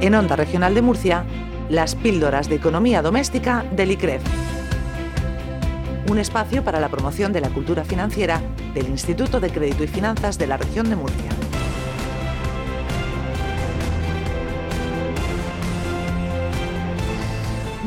En Onda Regional de Murcia, las píldoras de economía doméstica del ICREF. Un espacio para la promoción de la cultura financiera del Instituto de Crédito y Finanzas de la región de Murcia.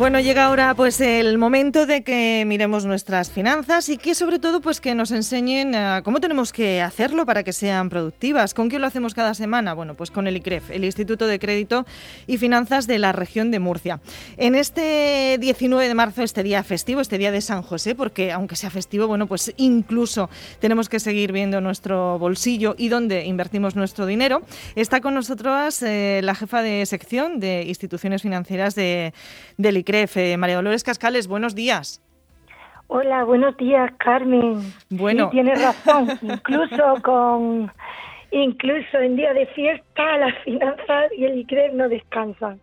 Bueno, llega ahora pues el momento de que miremos nuestras finanzas y que sobre todo pues que nos enseñen eh, cómo tenemos que hacerlo para que sean productivas. ¿Con qué lo hacemos cada semana? Bueno, pues con el ICREF, el Instituto de Crédito y Finanzas de la región de Murcia. En este 19 de marzo, este día festivo, este día de San José, porque aunque sea festivo, bueno, pues incluso tenemos que seguir viendo nuestro bolsillo y dónde invertimos nuestro dinero. Está con nosotros eh, la jefa de sección de instituciones financieras de, del ICREF. María Dolores Cascales, buenos días. Hola, buenos días, Carmen. Bueno, sí, tienes razón. incluso con, incluso en día de fiesta, las finanzas y el ICREF no descansan.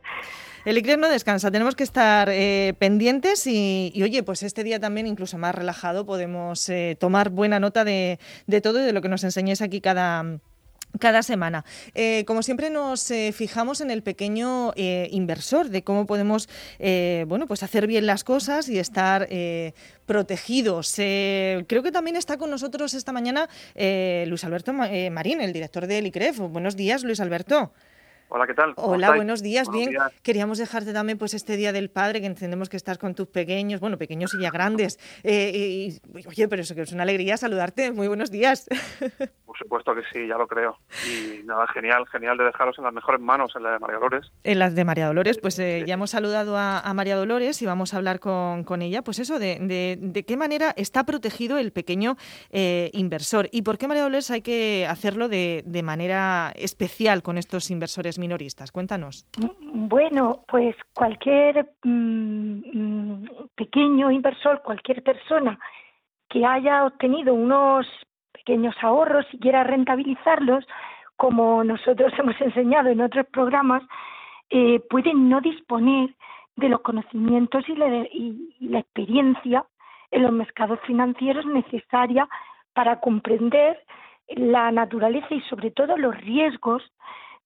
El ICREF no descansa, tenemos que estar eh, pendientes y, oye, pues este día también incluso más relajado podemos eh, tomar buena nota de, de, todo y de lo que nos enseñéis aquí cada, cada semana. Eh, como siempre nos eh, fijamos en el pequeño eh, inversor, de cómo podemos bueno, pues hacer bien las cosas y estar protegidos. creo que también está con nosotros esta mañana Luis Alberto Marín, el director del ICREF. Buenos días, Luis Alberto. Hola, ¿qué tal? Hola, buenos días. Bien, queríamos dejarte también pues este Día del Padre, que entendemos que estás con tus pequeños, bueno, pequeños y ya grandes. Eh, oye, pero eso que es una alegría saludarte. Muy buenos días. Por supuesto que sí, ya lo creo. Y nada, genial, genial de dejaros en las mejores manos, en la de María Dolores. En las de María Dolores, pues eh, ya hemos saludado a, María Dolores y vamos a hablar con, con ella, pues eso, de, de, qué manera está protegido el pequeño eh, inversor y por qué María Dolores hay que hacerlo de, de manera especial con estos inversores minoristas. Cuéntanos. Bueno, pues cualquier mm, mm, pequeño inversor, cualquier persona que haya obtenido unos pequeños ahorros y quiera rentabilizarlos, como nosotros hemos enseñado en otros programas, eh, pueden no disponer de los conocimientos y la, y la experiencia en los mercados financieros necesaria para comprender la naturaleza y sobre todo los riesgos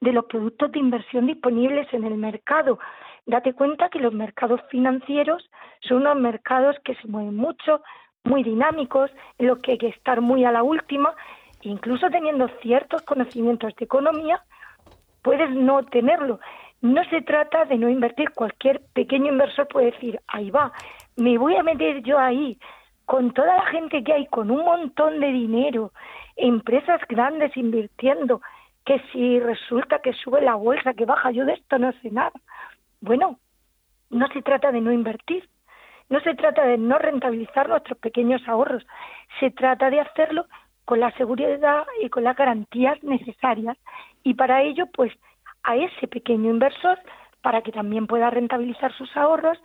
de los productos de inversión disponibles en el mercado. Date cuenta que los mercados financieros son unos mercados que se mueven mucho, muy dinámicos, en los que hay que estar muy a la última, incluso teniendo ciertos conocimientos de economía, puedes no tenerlo. No se trata de no invertir. Cualquier pequeño inversor puede decir, ahí va, me voy a meter yo ahí, con toda la gente que hay, con un montón de dinero, empresas grandes invirtiendo, que si resulta que sube la bolsa, que baja, yo de esto no sé nada. Bueno, no se trata de no invertir, no se trata de no rentabilizar nuestros pequeños ahorros, se trata de hacerlo con la seguridad y con las garantías necesarias. Y para ello, pues a ese pequeño inversor, para que también pueda rentabilizar sus ahorros,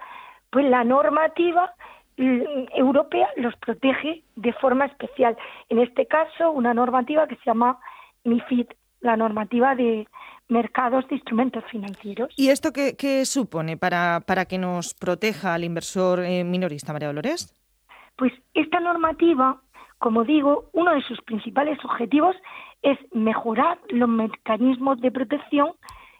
pues la normativa mm, europea los protege de forma especial. En este caso, una normativa que se llama MIFID la normativa de mercados de instrumentos financieros. ¿Y esto qué, supone para, para, que nos proteja al inversor eh, minorista, María Dolores? Pues esta normativa, como digo, uno de sus principales objetivos es mejorar los mecanismos de protección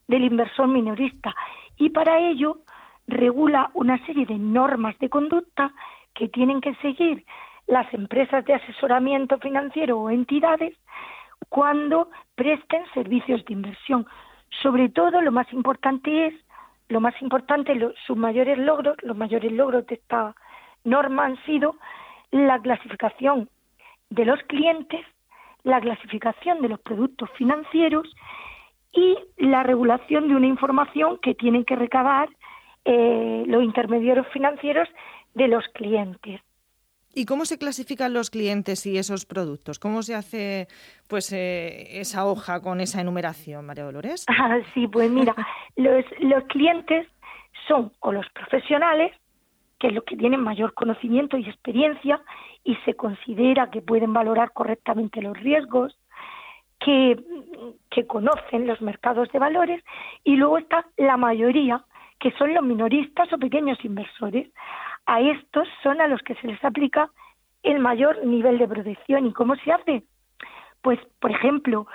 del inversor minorista y para ello regula una serie de normas de conducta que tienen que seguir las empresas de asesoramiento financiero o entidades cuando presten servicios de inversión. Sobre todo, lo más importante es, lo más importante, sus mayores logros, los mayores logros de esta norma han sido la clasificación de los clientes, la clasificación de los productos financieros y la regulación de una información que tienen que recabar eh, los intermediarios financieros de los clientes. ¿Y cómo se clasifican los clientes y esos productos? ¿Cómo se hace pues eh, esa hoja con esa enumeración, María Dolores? Ah, sí, pues mira, los, los clientes son o los profesionales, que es los que tienen mayor conocimiento y experiencia y se considera que pueden valorar correctamente los riesgos, que, que conocen los mercados de valores, y luego está la mayoría, que son los minoristas o pequeños inversores a estos son a los que se les aplica el mayor nivel de protección. ¿Y cómo se hace? Pues, por ejemplo,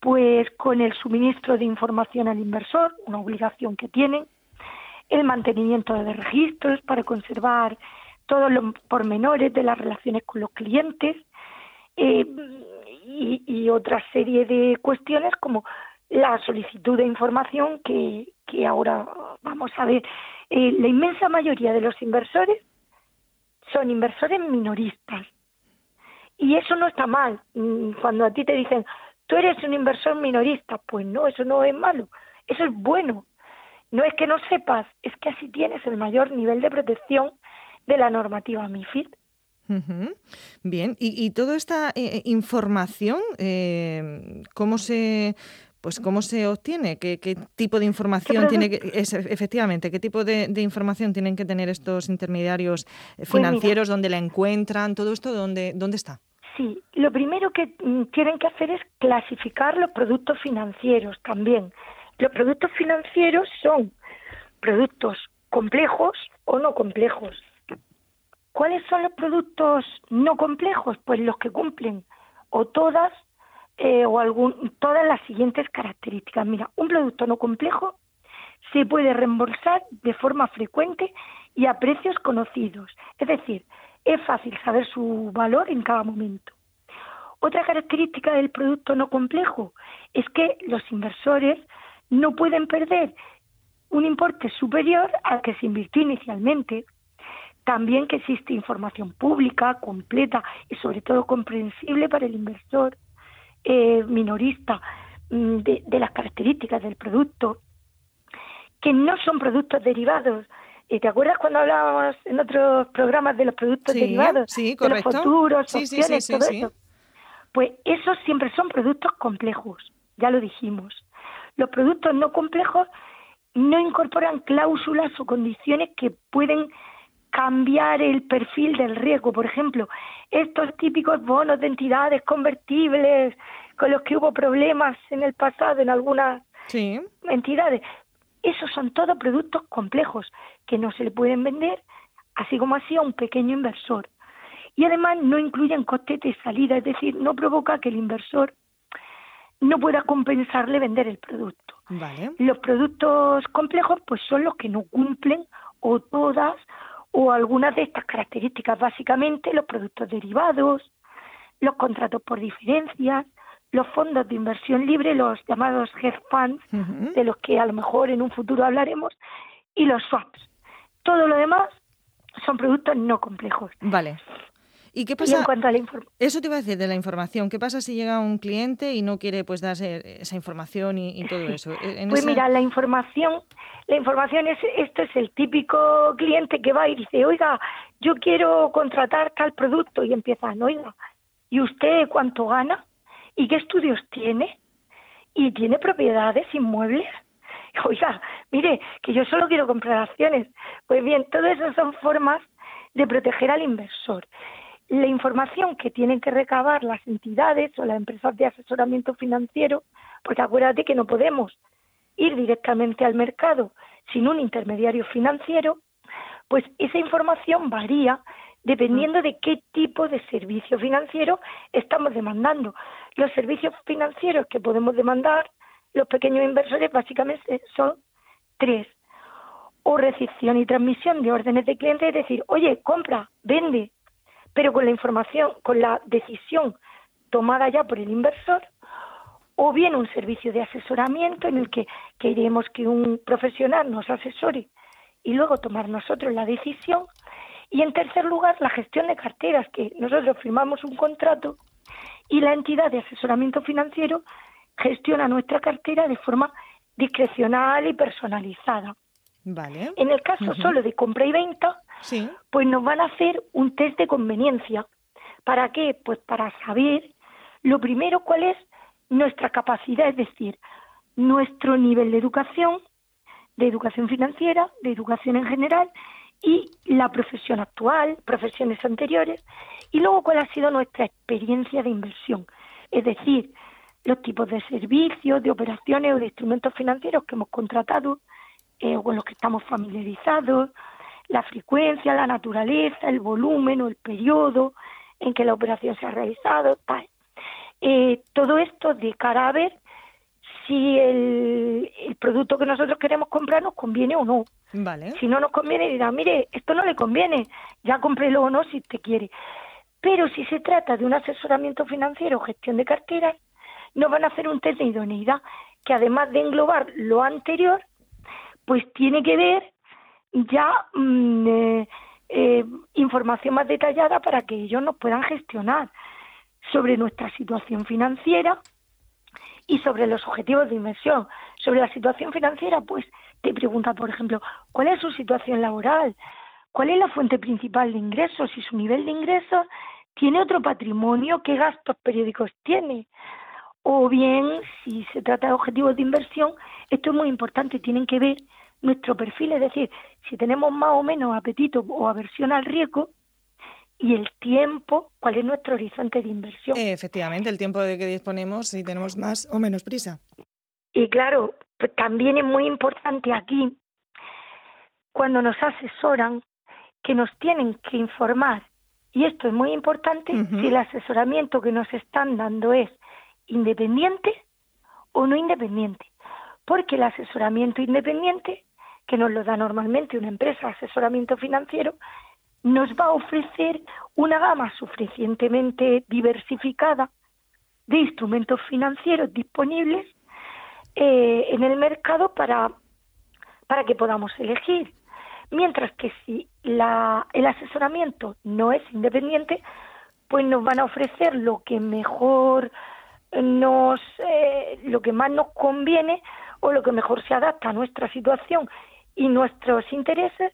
Pues con el suministro de información al inversor, una obligación que tienen, el mantenimiento de registros para conservar todos los pormenores de las relaciones con los clientes eh, y, otra serie de cuestiones como la solicitud de información que, que ahora vamos a ver. Eh, la inmensa mayoría de los inversores son inversores minoristas. Y eso no está mal. Mm, cuando a ti te dicen, tú eres un inversor minorista, pues no, eso no es malo. Eso es bueno. No es que no sepas, es que así tienes el mayor nivel de protección de la normativa MIFID. Bien, y, toda esta eh, eh, información, eh, ¿cómo se pues cómo se obtiene, qué, tipo de información tiene que, efectivamente, qué tipo de, información tienen que tener estos intermediarios pues financieros, dónde la encuentran, todo esto, dónde, dónde está. Sí, lo primero que mm, tienen que hacer es clasificar los productos financieros también. Los productos financieros son productos complejos o no complejos. ¿Cuáles son los productos no complejos? Pues los que cumplen o todas eh, o algún, todas las siguientes características. Mira, un producto no complejo se puede reembolsar de forma frecuente y a precios conocidos. Es decir, es fácil saber su valor en cada momento. Otra característica del producto no complejo es que los inversores no pueden perder un importe superior al que se invirtió inicialmente. También que existe información pública, completa y sobre todo comprensible para el inversor eh, minorista mm, de, las características del producto, que no son productos derivados. ¿Y ¿Te acuerdas cuando hablábamos en otros programas de los productos derivados? Sí, De los futuros, opciones, todo eso. Pues esos siempre son productos complejos, ya lo dijimos. Los productos no complejos no incorporan cláusulas o condiciones que pueden cambiar el perfil del riesgo. Por ejemplo, estos típicos bonos de entidades convertibles con los que hubo problemas en el pasado en algunas entidades, esos son todos productos complejos que no se le pueden vender así como así a un pequeño inversor. Y además no incluyen costes de salida, es decir, no provoca que el inversor no pueda compensarle vender el producto. Los productos complejos pues son los que no cumplen o todas o algunas de estas características, básicamente los productos derivados, los contratos por diferencias, los fondos de inversión libre, los llamados hedge funds, de los que a lo mejor en un futuro hablaremos, y los swaps. Todo lo demás son productos no complejos. Vale. ¿Y qué pasa? Eso te iba a decir de la información. ¿Qué pasa si llega un cliente y no quiere pues darse esa información y, todo eso? pues mira, la información, la información es esto es el típico cliente que va y dice, oiga, yo quiero contratar tal producto y empieza, oiga, ¿y usted cuánto gana? ¿Y qué estudios tiene? ¿Y tiene propiedades inmuebles? Oiga, mire, que yo solo quiero comprar acciones. Pues bien, todo eso son formas de proteger al inversor la información que tienen que recabar las entidades o las empresas de asesoramiento financiero, porque acuérdate que no podemos ir directamente al mercado sin un intermediario financiero, pues esa información varía dependiendo de qué tipo de servicio financiero estamos demandando. Los servicios financieros que podemos demandar los pequeños inversores básicamente son tres. O recepción y transmisión de órdenes de clientes, es decir, oye, compra, vende, pero con la información, con la decisión tomada ya por el inversor, o bien un servicio de asesoramiento en el que queremos que un profesional nos asesore y luego tomar nosotros la decisión. Y en tercer lugar, la gestión de carteras, que nosotros firmamos un contrato y la entidad de asesoramiento financiero gestiona nuestra cartera de forma discrecional y personalizada. Vale. En el caso solo de compra y venta, pues nos van a hacer un test de conveniencia. ¿Para qué? Pues para saber, lo primero, cuál es nuestra capacidad, es decir, nuestro nivel de educación, de educación financiera, de educación en general y la profesión actual, profesiones anteriores, y luego cuál ha sido nuestra experiencia de inversión, es decir, los tipos de servicios, de operaciones o de instrumentos financieros que hemos contratado eh, o con los que estamos familiarizados, la frecuencia, la naturaleza, el volumen o el periodo en que la operación se ha realizado, tal. Eh, todo esto de cara a ver si el, producto que nosotros queremos comprar nos conviene o no. Vale. Si no nos conviene, dirá, mire, esto no le conviene, ya cómprelo o no si te quiere. Pero si se trata de un asesoramiento financiero o gestión de carteras, nos van a hacer un test de idoneidad que además de englobar lo anterior, pues tiene que ver ya mm, eh, eh, información más detallada para que ellos nos puedan gestionar sobre nuestra situación financiera y sobre los objetivos de inversión. Sobre la situación financiera, pues te pregunta, por ejemplo, ¿cuál es su situación laboral? ¿Cuál es la fuente principal de ingresos? Si su nivel de ingresos tiene otro patrimonio, ¿qué gastos periódicos tiene? O bien, si se trata de objetivos de inversión, esto es muy importante, tienen que ver nuestro perfil, es decir, si tenemos más o menos apetito o aversión al riesgo, y el tiempo, cuál es nuestro horizonte de inversión. Efectivamente, el tiempo de que disponemos si tenemos más o menos prisa. Y claro, pues también es muy importante aquí, cuando nos asesoran, que nos tienen que informar, y esto es muy importante, si el asesoramiento que nos están dando es independiente o no independiente. Porque el asesoramiento independiente, que nos lo da normalmente una empresa de asesoramiento financiero, nos va a ofrecer una gama suficientemente diversificada de instrumentos financieros disponibles eh, en el mercado para, para que podamos elegir. Mientras que si el asesoramiento no es independiente, pues nos van a ofrecer lo que mejor nos, eh, lo que más nos conviene o lo que mejor se adapta a nuestra situación y nuestros intereses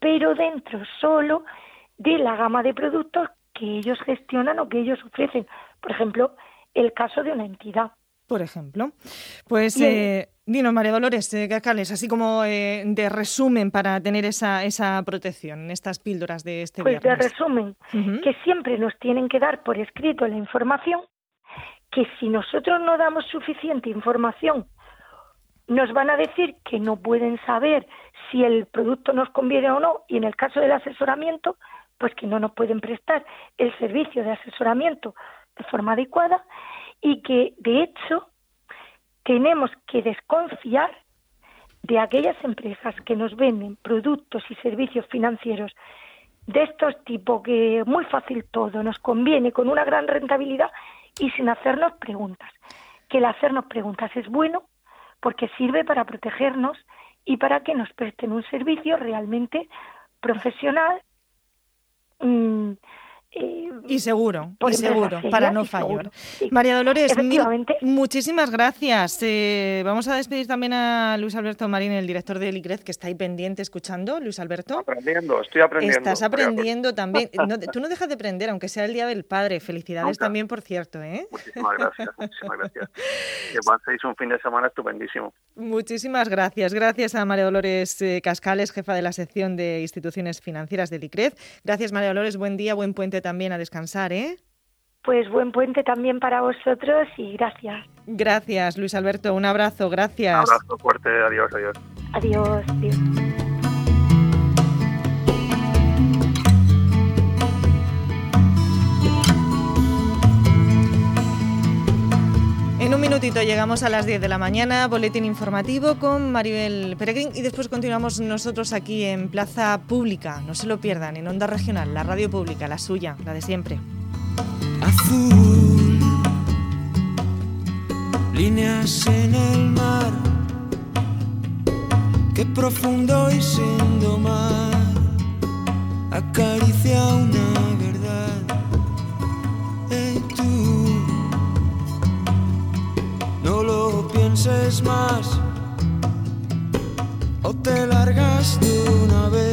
pero dentro solo de la gama de productos que ellos gestionan o que ellos ofrecen. Por ejemplo, el caso de una entidad. Por ejemplo. Pues, eh, dinos, María Dolores eh, Cascales, así como eh, de resumen para tener esa, esa protección, estas píldoras de este Pues de resumen, que siempre nos tienen que dar por escrito la información, que si nosotros no damos suficiente información, nos van a decir que no pueden saber si el producto nos conviene o no y en el caso del asesoramiento, pues que no nos pueden prestar el servicio de asesoramiento de forma adecuada y que de hecho tenemos que desconfiar de aquellas empresas que nos venden productos y servicios financieros de estos tipos que muy fácil todo nos conviene con una gran rentabilidad y sin hacernos preguntas. Que el hacernos preguntas es bueno porque sirve para protegernos y para que nos presten un servicio realmente profesional mm, eh, y seguro, y seguro, para no fallar. María Dolores, muchísimas gracias. Eh, vamos a despedir también a Luis Alberto Marín, el director del ICREZ, que está ahí pendiente escuchando. Luis Alberto. Aprendiendo, estoy aprendiendo. Estás aprendiendo también. tú no dejas de aprender, aunque sea el Día del Padre. Felicidades también, por cierto. ¿eh? Muchísimas gracias, muchísimas gracias. Que paséis un fin de semana estupendísimo. Muchísimas gracias. Gracias a María Dolores Cascales, jefa de la sección de instituciones financieras del ICREZ. Gracias, María Dolores. Buen día, buen puente también a descansar, ¿eh? Pues buen puente también para vosotros y gracias. Gracias, Luis Alberto. Un abrazo, gracias. Un abrazo fuerte. Adiós, adiós. Adiós, adiós. Minutito llegamos a las 10 de la mañana, boletín informativo con Maribel Peregrín y después continuamos nosotros aquí en Plaza Pública. No se lo pierdan, en Onda Regional, la radio pública, la suya, la de siempre. Azul, líneas en el mar, qué profundo y sin domar, acaricia una más o te largas de una vez.